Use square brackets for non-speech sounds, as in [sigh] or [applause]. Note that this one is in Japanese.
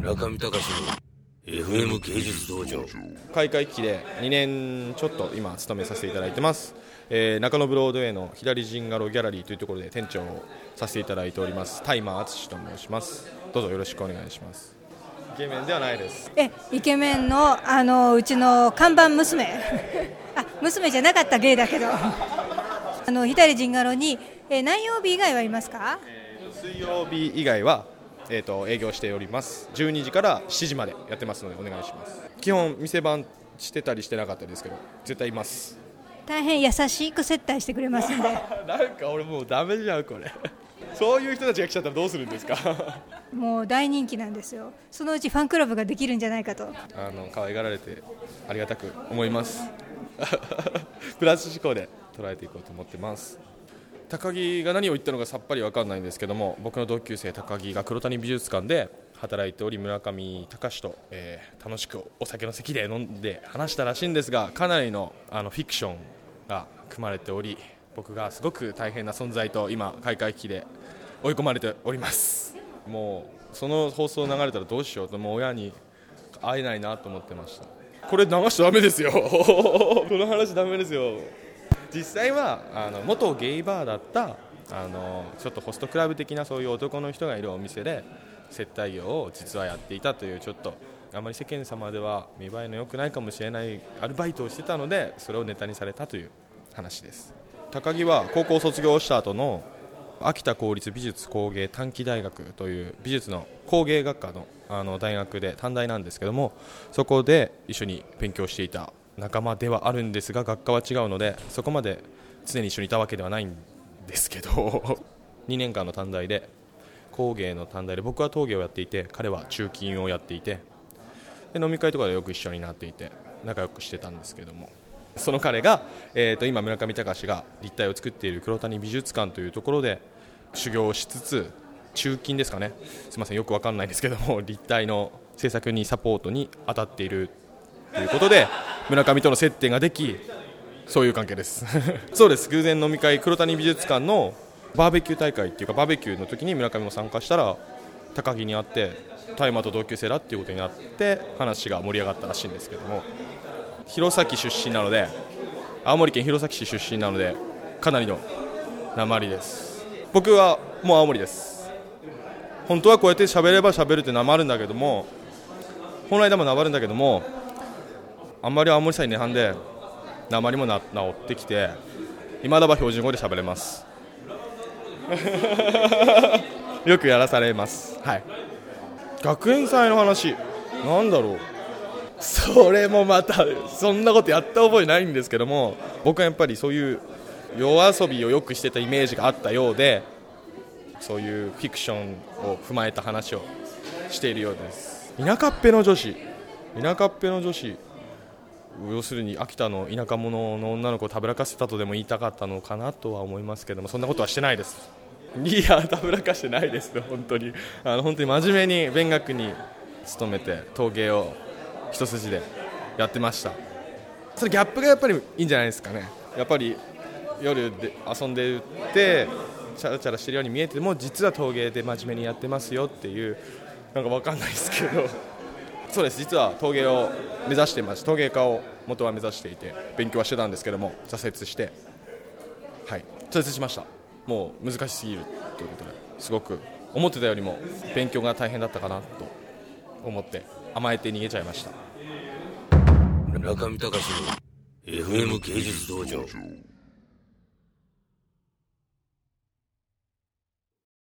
中見隆の FM 芸術道場。開会期で2年ちょっと今勤めさせていただいてます、えー中野ブロードウェイの左ジンガロギャラリーというところで店長をさせていただいております。タイマー淳と申します。どうぞよろしくお願いします。イケメンではないです。えイケメンのあのうちの看板娘。[laughs] あ娘じゃなかった芸だけど。あの左陣ガロに、えー何曜日以外はいますか？水曜日以外は、えー、と営業しております。12時から7時までやってますのでお願いします。基本店番してたりしてなかったですけど絶対います。大変優しく接待してくれますんで。[laughs] なんか俺もうダメじゃんこれ。[laughs] そういう人たちが来ちゃったらどうするんですか？[laughs] もう大人気なんですよ。そのうちファンクラブができるんじゃないかと。あの可愛がられてありがたく思います。プラス思考で捉えていこうと思ってます高木が何を言ったのかさっぱり分かんないんですけども僕の同級生高木が黒谷美術館で働いており村上隆と、えー楽しくお酒の席で飲んで話したらしいんですがかなりのあのフィクションが組まれており僕がすごく大変な存在と今開会期で追い込まれております。もうその放送流れたらどうしようともう親に会えないなと思ってました。これ流しちゃダメですよ。[laughs] この話ダメですよ。実際はあの元ゲイバーだったあのちょっとホストクラブ的なそういう男の人がいるお店で接待業を実はやっていたというちょっとあまり世間様では見栄えの良くないかもしれないアルバイトをしてたのでそれをネタにされたという話です。高木は高校卒業した後の秋田公立美術工芸短期大学という美術の工芸学科のあの大学で短大なんですけどもそこで一緒に勉強していた仲間ではあるんですが学科は違うのでそこまで常に一緒にいたわけではないんですけど [laughs] 2年間の短大で工芸の短大で僕は陶芸をやっていて彼は鋳金をやっていてで飲み会とかでよく一緒になっていて仲良くしてたんですけども。その彼が、えー、と今村上隆が立体を作っている黒谷美術館というところで修行をしつつ鋳金ですかね。すみませんよくわかんないですけども立体の制作にサポートに当たっているということで村上との接点ができそういう関係です。[laughs] そうです。偶然飲み会黒谷美術館のバーベキュー大会っていうかバーベキューの時に村上も参加したら高木に会って大麻と同級生だっていうことになって話が盛り上がったらしいんですけども。弘前出身なので青森県弘前市出身なのでかなりの鉛です。僕はもう青森です。本当はこうやって喋れば喋るって鉛るんだけども本来でも鉛るんだけどもあんまり青森さに涅槃で鉛もな治ってきて今だば標準語で喋れます。[laughs] よくやらされます。はい。学園祭の話なんだろう。それもまたそんなことやった覚えないんですけども僕はやっぱりそういう夜遊びをよくしてたイメージがあったようでそういうフィクションを踏まえた話をしているようです。田舎っぺの女子田舎っぺの女子要するに秋田の田舎者の女の子をたぶらかせたとでも言いたかったのかなとは思いますけどもそんなことはしてないです。いやたぶらかしてないです本当に。あの本当に真面目に勉学に勤めて陶芸を一筋でやってました。それギャップがやっぱりいいんじゃないですかね。やっぱり夜で遊んでてチャラチャラしてるように見えても実は陶芸で真面目にやってますよっていうなんかわかんないですけどそうです。実は陶芸を目指してます。陶芸家を元は目指していて勉強はしてたんですけども挫折して。はい。挫折しました。もう難しすぎるということですごく思ってたよりも勉強が大変だったかなと思って甘えて逃げちゃいました。中見隆の FM 芸術道場。